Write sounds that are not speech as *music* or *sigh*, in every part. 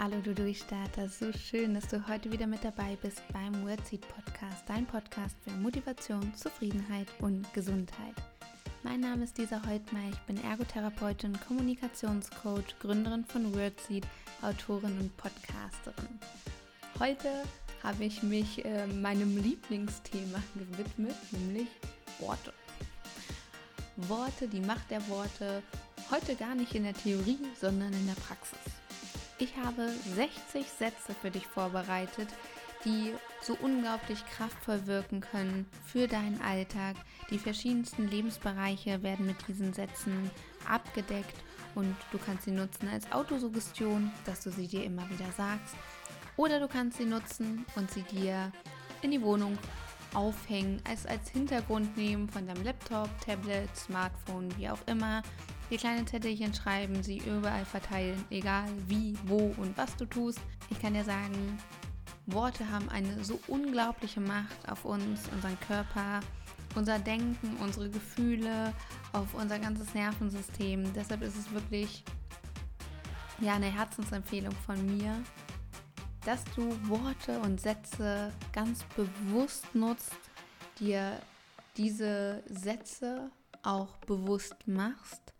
Hallo du Durchstarter, so schön, dass du heute wieder mit dabei bist beim Wordseed Podcast, dein Podcast für Motivation, Zufriedenheit und Gesundheit. Mein Name ist Lisa Heutmeier, ich bin Ergotherapeutin, Kommunikationscoach, Gründerin von Wordseed, Autorin und Podcasterin. Heute habe ich mich äh, meinem Lieblingsthema gewidmet, nämlich Worte. Worte, die Macht der Worte, heute gar nicht in der Theorie, sondern in der Praxis. Ich habe 60 Sätze für dich vorbereitet, die so unglaublich kraftvoll wirken können für deinen Alltag. Die verschiedensten Lebensbereiche werden mit diesen Sätzen abgedeckt und du kannst sie nutzen als Autosuggestion, dass du sie dir immer wieder sagst. Oder du kannst sie nutzen und sie dir in die Wohnung aufhängen, es als Hintergrund nehmen von deinem Laptop, Tablet, Smartphone, wie auch immer die kleinen Zettelchen schreiben, sie überall verteilen, egal wie, wo und was du tust. Ich kann dir sagen, Worte haben eine so unglaubliche Macht auf uns, unseren Körper, unser Denken, unsere Gefühle, auf unser ganzes Nervensystem. Deshalb ist es wirklich ja eine Herzensempfehlung von mir, dass du Worte und Sätze ganz bewusst nutzt, dir diese Sätze auch bewusst machst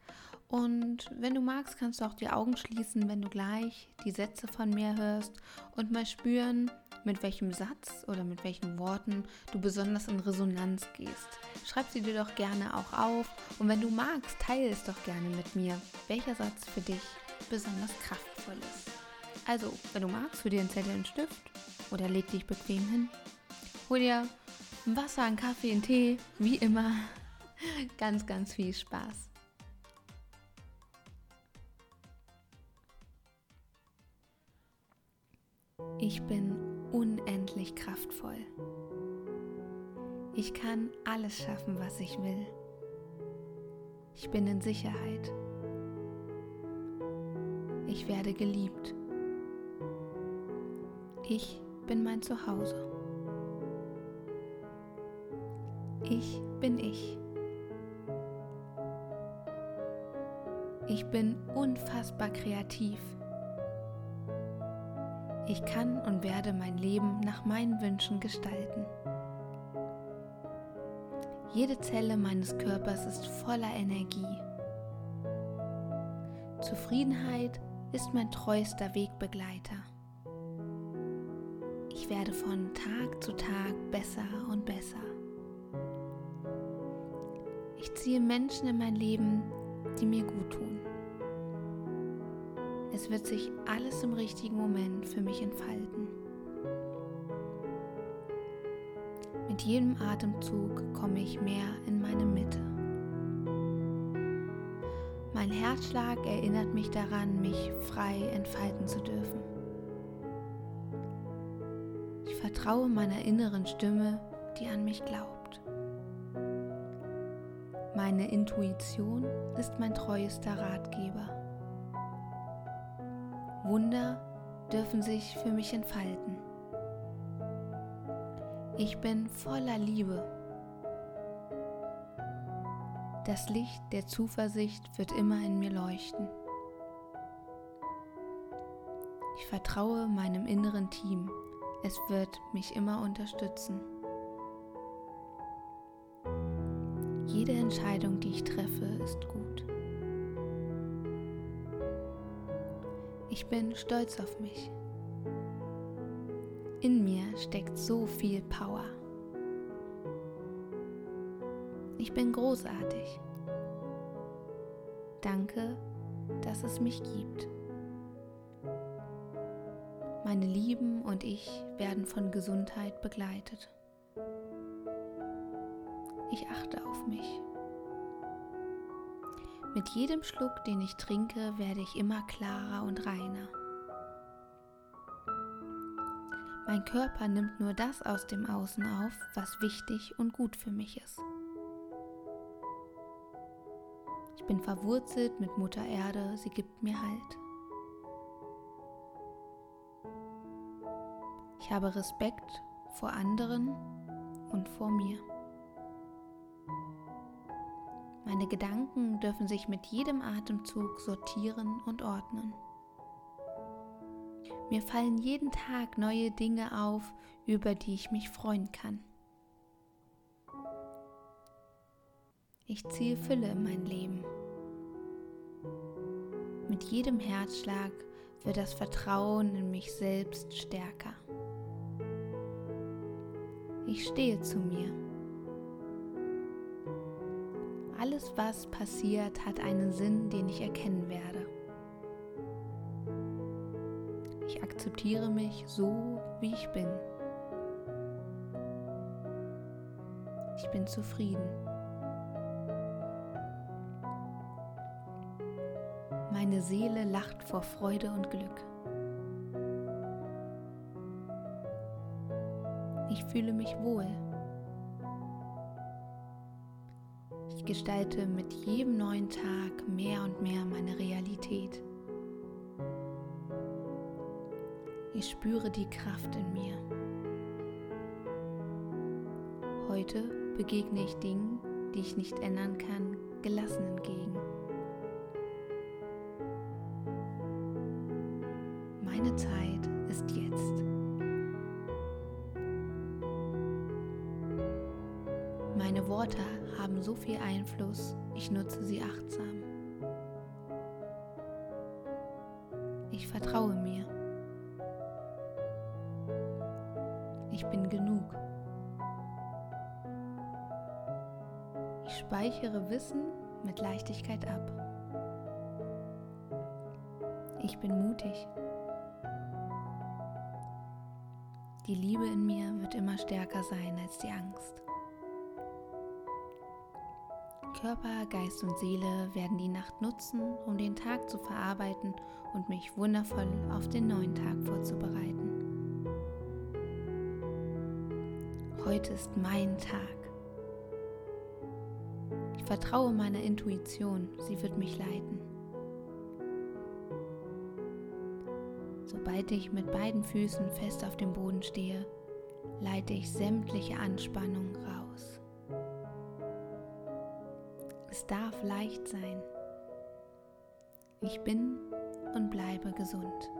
und wenn du magst, kannst du auch die Augen schließen, wenn du gleich die Sätze von mir hörst und mal spüren, mit welchem Satz oder mit welchen Worten du besonders in Resonanz gehst. Schreib sie dir doch gerne auch auf und wenn du magst, teile es doch gerne mit mir, welcher Satz für dich besonders kraftvoll ist. Also, wenn du magst, hol dir einen Zettel und Stift oder leg dich bequem hin. Hol dir Wasser, einen Kaffee, einen Tee, wie immer. *laughs* Ganz, ganz viel Spaß. Ich bin unendlich kraftvoll. Ich kann alles schaffen, was ich will. Ich bin in Sicherheit. Ich werde geliebt. Ich bin mein Zuhause. Ich bin ich. Ich bin unfassbar kreativ. Ich kann und werde mein Leben nach meinen Wünschen gestalten. Jede Zelle meines Körpers ist voller Energie. Zufriedenheit ist mein treuester Wegbegleiter. Ich werde von Tag zu Tag besser und besser. Ich ziehe Menschen in mein Leben, die mir gut tun. Es wird sich alles im richtigen Moment für mich entfalten. Mit jedem Atemzug komme ich mehr in meine Mitte. Mein Herzschlag erinnert mich daran, mich frei entfalten zu dürfen. Ich vertraue meiner inneren Stimme, die an mich glaubt. Meine Intuition ist mein treuester Ratgeber. Wunder dürfen sich für mich entfalten. Ich bin voller Liebe. Das Licht der Zuversicht wird immer in mir leuchten. Ich vertraue meinem inneren Team. Es wird mich immer unterstützen. Jede Entscheidung, die ich treffe, ist gut. Ich bin stolz auf mich. In mir steckt so viel Power. Ich bin großartig. Danke, dass es mich gibt. Meine Lieben und ich werden von Gesundheit begleitet. Ich achte auf mich. Mit jedem Schluck, den ich trinke, werde ich immer klarer und reiner. Mein Körper nimmt nur das aus dem Außen auf, was wichtig und gut für mich ist. Ich bin verwurzelt mit Mutter Erde, sie gibt mir Halt. Ich habe Respekt vor anderen und vor mir. Meine Gedanken dürfen sich mit jedem Atemzug sortieren und ordnen. Mir fallen jeden Tag neue Dinge auf, über die ich mich freuen kann. Ich ziehe Fülle in mein Leben. Mit jedem Herzschlag wird das Vertrauen in mich selbst stärker. Ich stehe zu mir. Alles, was passiert, hat einen Sinn, den ich erkennen werde. Ich akzeptiere mich so, wie ich bin. Ich bin zufrieden. Meine Seele lacht vor Freude und Glück. Ich fühle mich wohl. Gestalte mit jedem neuen Tag mehr und mehr meine Realität. Ich spüre die Kraft in mir. Heute begegne ich Dingen, die ich nicht ändern kann, gelassen entgegen. Meine Zeit ist jetzt. Meine Worte haben so viel Einfluss, ich nutze sie achtsam. Ich vertraue mir. Ich bin genug. Ich speichere Wissen mit Leichtigkeit ab. Ich bin mutig. Die Liebe in mir wird immer stärker sein als die Angst. Körper, Geist und Seele werden die Nacht nutzen, um den Tag zu verarbeiten und mich wundervoll auf den neuen Tag vorzubereiten. Heute ist mein Tag. Ich vertraue meiner Intuition, sie wird mich leiten. Sobald ich mit beiden Füßen fest auf dem Boden stehe, leite ich sämtliche Anspannung raus. Darf leicht sein. Ich bin und bleibe gesund.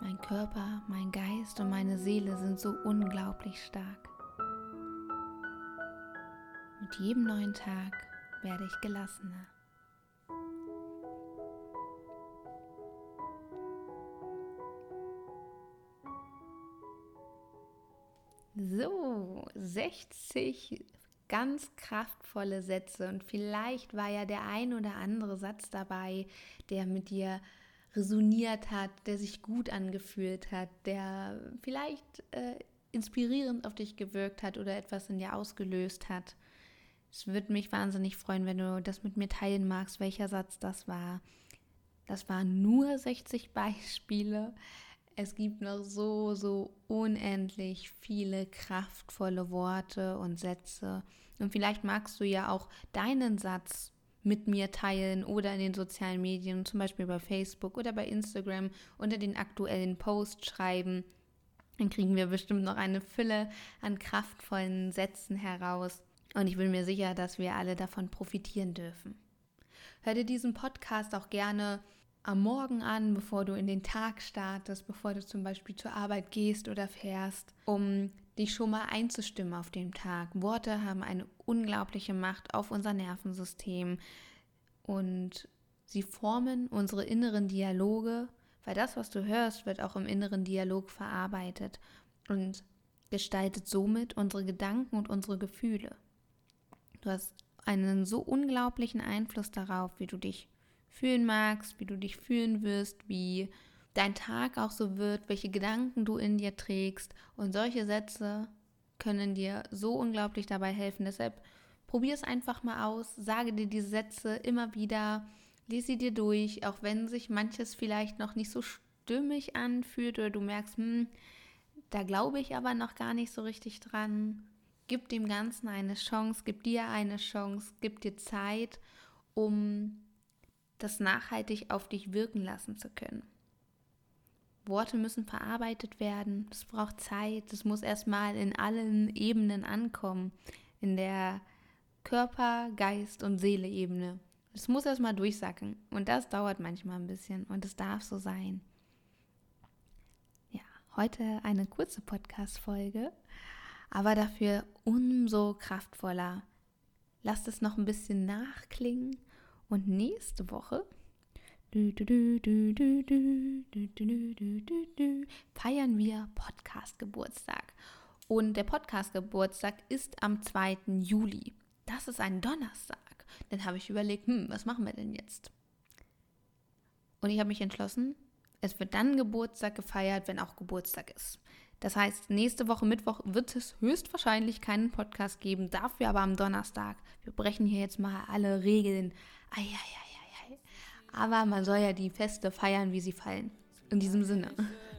Mein Körper, mein Geist und meine Seele sind so unglaublich stark. Mit jedem neuen Tag werde ich gelassener. So, 60 ganz kraftvolle Sätze und vielleicht war ja der ein oder andere Satz dabei, der mit dir resoniert hat, der sich gut angefühlt hat, der vielleicht äh, inspirierend auf dich gewirkt hat oder etwas in dir ausgelöst hat. Es würde mich wahnsinnig freuen, wenn du das mit mir teilen magst, welcher Satz das war. Das waren nur 60 Beispiele. Es gibt noch so, so unendlich viele kraftvolle Worte und Sätze. Und vielleicht magst du ja auch deinen Satz mit mir teilen oder in den sozialen Medien, zum Beispiel bei Facebook oder bei Instagram unter den aktuellen Post schreiben. Dann kriegen wir bestimmt noch eine Fülle an kraftvollen Sätzen heraus. Und ich bin mir sicher, dass wir alle davon profitieren dürfen. Hör dir diesen Podcast auch gerne am Morgen an, bevor du in den Tag startest, bevor du zum Beispiel zur Arbeit gehst oder fährst, um dich schon mal einzustimmen auf den Tag. Worte haben eine unglaubliche Macht auf unser Nervensystem und sie formen unsere inneren Dialoge, weil das, was du hörst, wird auch im inneren Dialog verarbeitet und gestaltet somit unsere Gedanken und unsere Gefühle. Du hast einen so unglaublichen Einfluss darauf, wie du dich fühlen magst, wie du dich fühlen wirst, wie dein Tag auch so wird, welche Gedanken du in dir trägst. Und solche Sätze können dir so unglaublich dabei helfen. Deshalb probier es einfach mal aus, sage dir diese Sätze immer wieder, lese sie dir durch, auch wenn sich manches vielleicht noch nicht so stimmig anfühlt oder du merkst, hm, da glaube ich aber noch gar nicht so richtig dran. Gib dem Ganzen eine Chance, gib dir eine Chance, gib dir Zeit, um das nachhaltig auf dich wirken lassen zu können. Worte müssen verarbeitet werden, es braucht Zeit, es muss erstmal in allen Ebenen ankommen, in der Körper, Geist und Seele-Ebene. Es muss erst mal durchsacken. Und das dauert manchmal ein bisschen. Und es darf so sein. Ja, heute eine kurze Podcast-Folge, aber dafür umso kraftvoller. Lasst es noch ein bisschen nachklingen. Und nächste Woche feiern wir Podcast-Geburtstag. Und der Podcast-Geburtstag ist am 2. Juli. Das ist ein Donnerstag. Dann habe ich überlegt, hm, was machen wir denn jetzt? Und ich habe mich entschlossen, es wird dann Geburtstag gefeiert, wenn auch Geburtstag ist. Das heißt, nächste Woche Mittwoch wird es höchstwahrscheinlich keinen Podcast geben, dafür aber am Donnerstag. Wir brechen hier jetzt mal alle Regeln. Eieiei. Aber man soll ja die Feste feiern, wie sie fallen. In diesem Sinne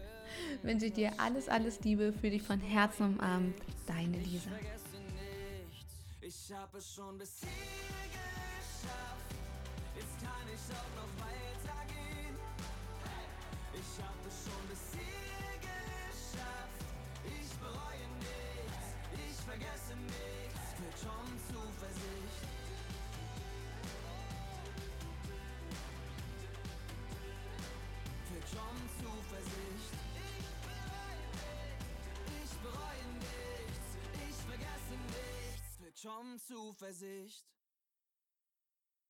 *laughs* wünsche ich dir alles, alles Liebe für dich von Herzen umarmt. Deine Lisa. Ich habe es schon bis hier geschafft. Jetzt kann ich auch noch weitergehen. Ich habe es schon bis hier Zuversicht.